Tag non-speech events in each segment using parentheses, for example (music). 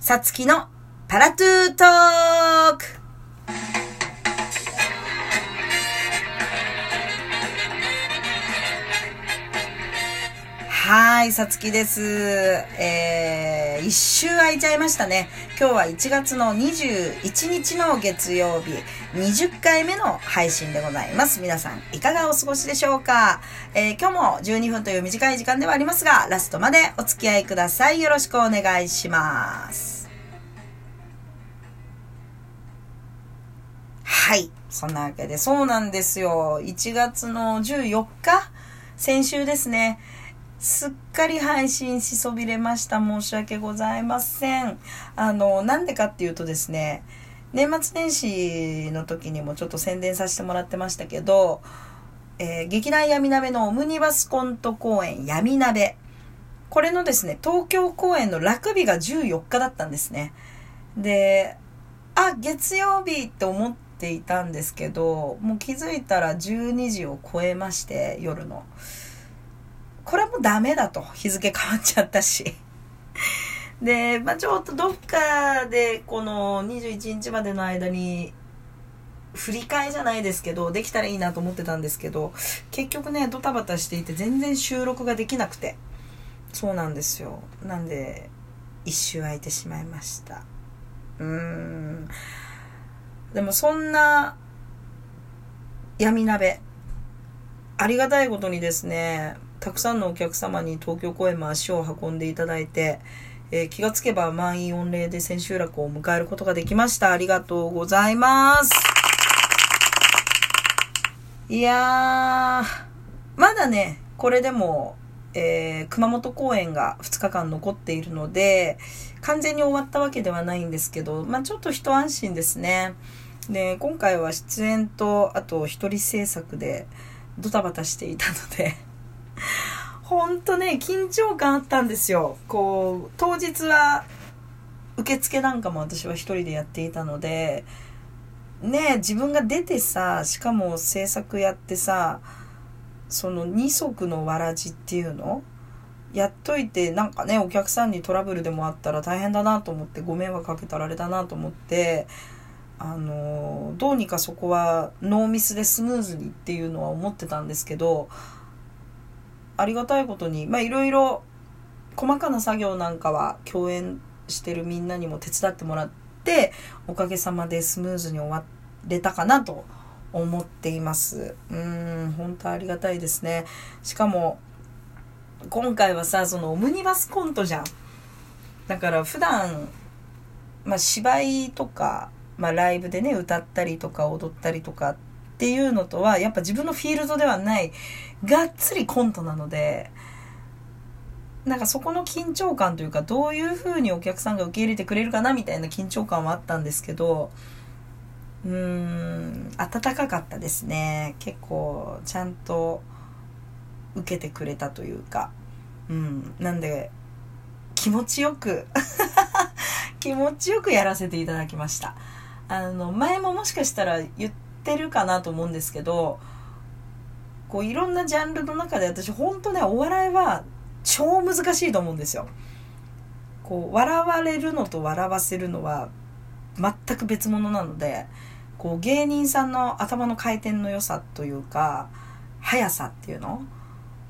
さつきのパラトゥートーク。はい、さつきです。えー、一周空いちゃいましたね。今日は1月の21日の月曜日、20回目の配信でございます。皆さん、いかがお過ごしでしょうか、えー、今日も12分という短い時間ではありますが、ラストまでお付き合いください。よろしくお願いします。はい。そんなわけで、そうなんですよ。1月の14日？先週ですね。すっかり配信しそびれました。申し訳ございません。あの、なんでかっていうとですね、年末年始の時にもちょっと宣伝させてもらってましたけど、えー、劇団闇鍋のオムニバスコント公演闇鍋。これのですね、東京公演の楽日が14日だったんですね。で、あ、月曜日って思っていたんですけど、もう気づいたら12時を超えまして、夜の。これもダメだと。日付変わっちゃったし。で、まあ、ちょっとどっかでこの21日までの間に振り替えじゃないですけど、できたらいいなと思ってたんですけど、結局ね、ドタバタしていて全然収録ができなくて。そうなんですよ。なんで、一周空いてしまいました。うーん。でもそんな闇鍋、ありがたいことにですね、たくさんのお客様に東京公演も足を運んでいただいて、えー、気がつけば満員御礼で千秋楽を迎えることができました。ありがとうございます。いやー、まだね、これでも、えー、熊本公演が2日間残っているので、完全に終わったわけではないんですけど、まあちょっと一安心ですね。で、今回は出演と、あと一人制作でドタバタしていたのでほんとね、緊張感あったんですよ。こう、当日は、受付なんかも私は一人でやっていたので、ね自分が出てさ、しかも制作やってさ、その二足のわらじっていうの？やっといて、なんかね、お客さんにトラブルでもあったら大変だなと思って、ご迷惑かけたらあれだなと思って、あの、どうにかそこはノーミスでスムーズにっていうのは思ってたんですけど、ありがたいことに、まあいろいろ細かな作業なんかは共演してるみんなにも手伝ってもらって、おかげさまでスムーズに終われたかなと思っています。うん、本当ありがたいですね。しかも、今回はさ、そのオムニバスコントじゃん。だから普段、まあ芝居とか、まあライブでね、歌ったりとか踊ったりとかってていうのとは、やっぱ自分のフィールドではない、がっつりコントなので、なんかそこの緊張感というか、どういう風にお客さんが受け入れてくれるかなみたいな緊張感はあったんですけど、うーん、暖かかったですね。結構、ちゃんと受けてくれたというか、うん、なんで、気持ちよく (laughs) 気持ちよくやらせていただきました。あの、前ももしかしたら言っててるかなと思うんですけど、こういろんなジャンルの中で私本当ねお笑いは超難しいと思うんですよ。こう笑われるのと笑わせるのは全く別物なのでこう芸人さんの頭の回転の良さというか速さっていうの？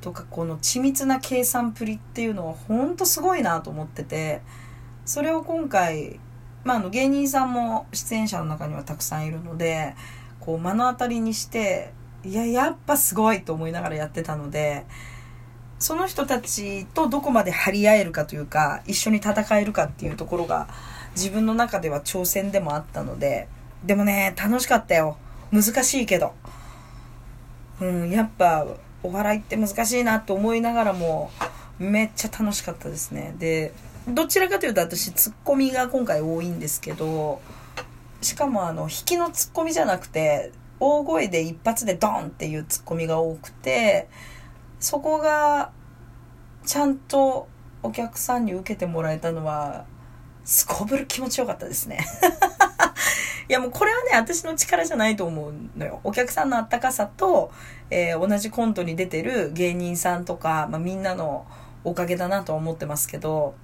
とかこの緻密な計算っぷりっていうのは本当すごいなと思っててそれを今回、まあ、あの芸人さんも出演者の中にはたくさんいるのでこう目の当たりにしていや、やっぱすごいと思いながらやってたので、その人たちとどこまで張り合えるかというか、一緒に戦えるかっていうところが自分の中では挑戦でもあったので、でもね、楽しかったよ。難しいけど。うん、やっぱお笑いって難しいなと思いながらも、めっちゃ楽しかったですね。で、どちらかというと私ツッコミが今回多いんですけど、しかもあの、引きのツッコミじゃなくて、大声で一発でドンっていうツッコミが多くて、そこがちゃんとお客さんに受けてもらえたのは、すこぶる気持ちよかったですね。(laughs) いやもうこれはね、私の力じゃないと思うのよ。お客さんのあったかさと、えー、同じコントに出てる芸人さんとか、まあ、みんなのおかげだなとは思ってますけど、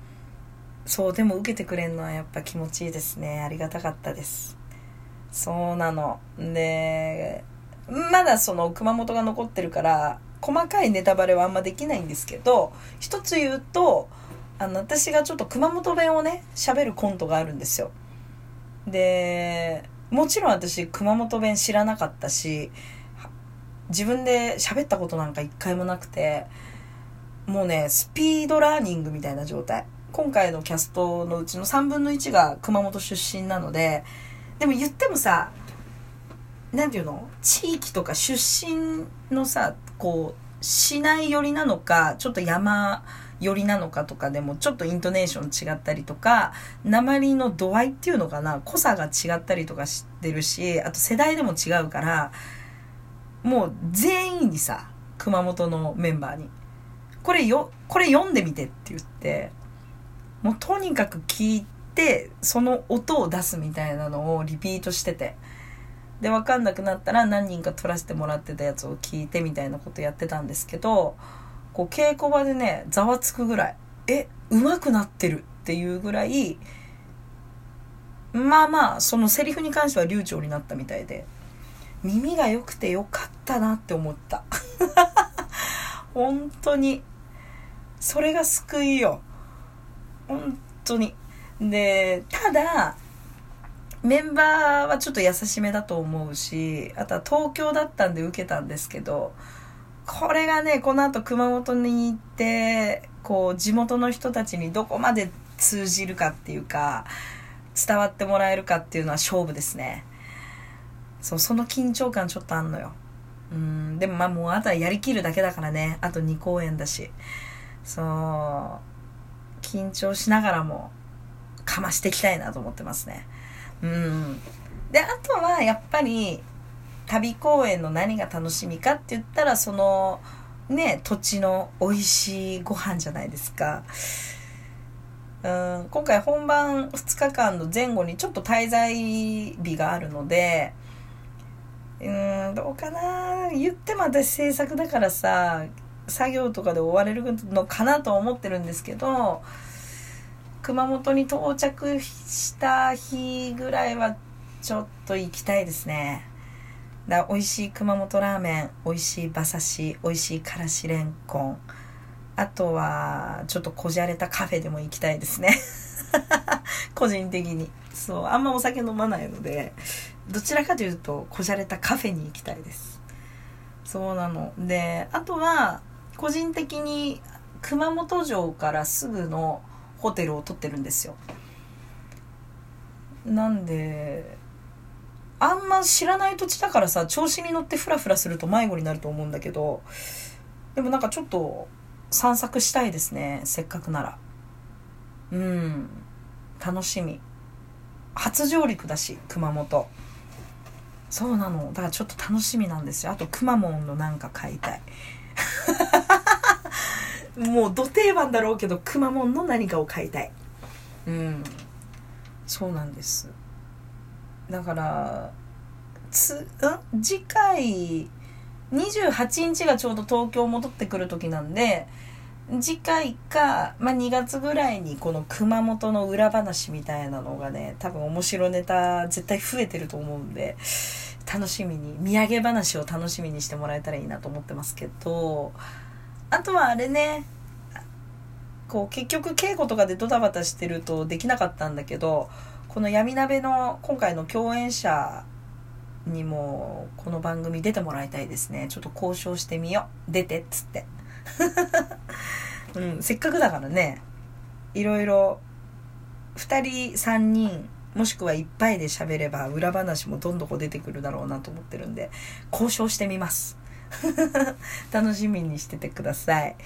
そう、でも受けてくれるのはやっぱ気持ちいいですね。ありがたかったです。そうなの。で、まだその熊本が残ってるから、細かいネタバレはあんまできないんですけど、一つ言うと、あの、私がちょっと熊本弁をね、喋るコントがあるんですよ。で、もちろん私熊本弁知らなかったし、自分で喋ったことなんか一回もなくて、もうね、スピードラーニングみたいな状態。今回のキャストのうちの3分の1が熊本出身なので、でも言ってもさ、なんていうの？地域とか出身のさ、こう、市内寄りなのか、ちょっと山寄りなのかとかでも、ちょっとイントネーション違ったりとか、鉛の度合いっていうのかな、濃さが違ったりとかしてるし、あと世代でも違うから、もう全員にさ、熊本のメンバーに、これよ、これ読んでみてって言って、もうとにかく聞いて、その音を出すみたいなのをリピートしてて。で、わかんなくなったら何人か撮らせてもらってたやつを聞いてみたいなことやってたんですけど、こう稽古場でね、ざわつくぐらい、え、上手くなってるっていうぐらい、まあまあ、そのセリフに関しては流暢になったみたいで、耳が良くてよかったなって思った。(laughs) 本当に。それが救いよ。本当に。で、ただ、メンバーはちょっと優しめだと思うし、あとは東京だったんで受けたんですけど、これがね、この後熊本に行って、こう、地元の人たちにどこまで通じるかっていうか、伝わってもらえるかっていうのは勝負ですね。そう、その緊張感ちょっとあんのよ。うん、でもまあもうあとはやりきるだけだからね。あと2公演だし。そう、緊張しながらも、かましていきたいなと思ってますね。うん。で、あとはやっぱり、旅公演の何が楽しみかって言ったら、その、ね、土地の美味しいご飯じゃないですか。うん今回本番2日間の前後にちょっと滞在日があるので、うん、どうかな言っても私制作だからさ、作業とかで追われるのかなと思ってるんですけど、熊本に到着した日ぐらいはちょっと行きたいですね。だ美味しい熊本ラーメン、美味しい馬刺し、美味しいからしれんこん。あとは、ちょっとこじゃれたカフェでも行きたいですね。(laughs) 個人的に。そう、あんまお酒飲まないので、どちらかというと、こじゃれたカフェに行きたいです。そうなの。で、あとは、個人的に熊本城からすぐのホテルを取ってるんですよ。なんで、あんま知らない土地だからさ、調子に乗ってフラフラすると迷子になると思うんだけど、でもなんかちょっと散策したいですね。せっかくなら。うん。楽しみ。初上陸だし、熊本。そうなの。だからちょっと楽しみなんですよ。あと、くまモンのなんか買いたい。もう、ど定番だろうけど、くまモンの何かを買いたい。うん。そうなんです。だからつん？次回28日がちょうど東京戻ってくる時なんで次回か、まあ、2月ぐらいにこの熊本の裏話みたいなのがね多分面白ネタ絶対増えてると思うんで楽しみに土産話を楽しみにしてもらえたらいいなと思ってますけどあとはあれねこう結局稽古とかでドタバタしてるとできなかったんだけどこの闇鍋の今回の共演者にもこの番組出てもらいたいですね。ちょっと交渉してみよう。出てっつって。(laughs) うん、せっかくだからね、いろいろ2人3人もしくはいっぱいで喋れば裏話もどんどこ出てくるだろうなと思ってるんで交渉してみます (laughs) 楽しみにしててください。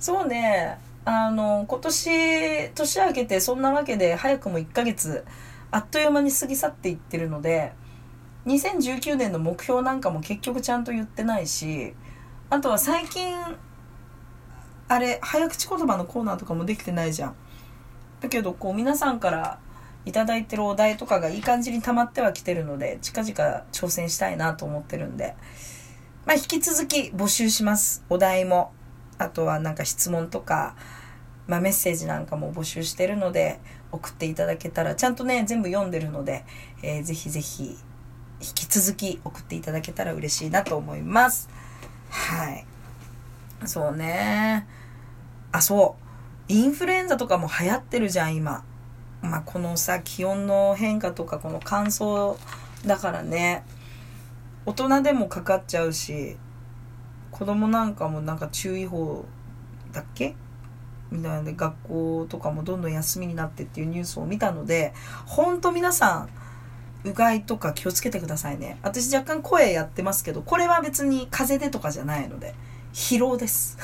そうね。あの、今年、年明けてそんなわけで早くも1ヶ月、あっという間に過ぎ去っていってるので、2019年の目標なんかも結局ちゃんと言ってないし、あとは最近、あれ、早口言葉のコーナーとかもできてないじゃん。だけど、こう皆さんからいただいてるお題とかがいい感じに溜まってはきてるので、近々挑戦したいなと思ってるんで、まあ引き続き募集します。お題も。あとはなんか質問とか、まあ、メッセージなんかも募集してるので、送っていただけたら、ちゃんとね、全部読んでるので、えー、ぜひぜひ、引き続き送っていただけたら嬉しいなと思います。はい。そうね。あ、そう。インフルエンザとかも流行ってるじゃん、今。まあ、このさ、気温の変化とか、この乾燥だからね。大人でもかかっちゃうし、子供なんかもなんか注意報だっけ？みたいなで学校とかもどんどん休みになってっていうニュースを見たので、ほんと皆さん、うがいとか気をつけてくださいね。私若干声やってますけど、これは別に風邪でとかじゃないので、疲労です。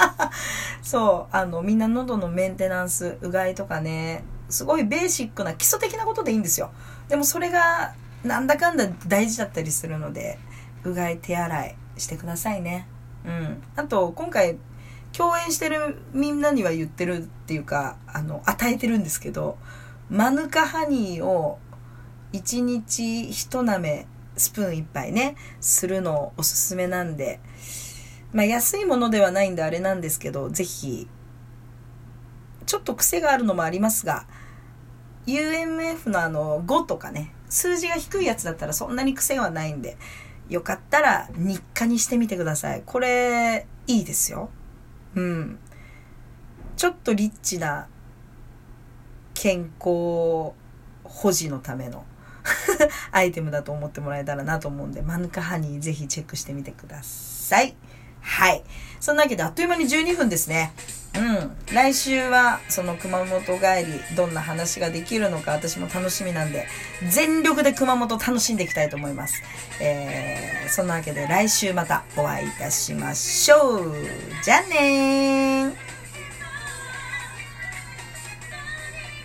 (laughs) そう、あの、みんな喉のメンテナンス、うがいとかね、すごいベーシックな基礎的なことでいいんですよ。でもそれが、なんだかんだ大事だったりするので、うがい手洗いしてくださいね。うん。あと、今回、共演してるみんなには言ってるっていうか、あの、与えてるんですけど、マヌカハニーを1日1舐め、スプーン1杯ね、するのおすすめなんで、まあ安いものではないんであれなんですけど、ぜひ、ちょっと癖があるのもありますが、UMF のあの5とかね、数字が低いやつだったらそんなに癖はないんで、よかったら日課にしてみてください。これ、いいですよ。うん。ちょっとリッチな健康保持のための (laughs) アイテムだと思ってもらえたらなと思うんで、マヌカハニーぜひチェックしてみてください。はい。そんなわけであっという間に12分ですね。うん。来週はその熊本帰り、どんな話ができるのか私も楽しみなんで、全力で熊本楽しんでいきたいと思います。えー、そんなわけで来週またお会いいたしましょう。じゃあねー。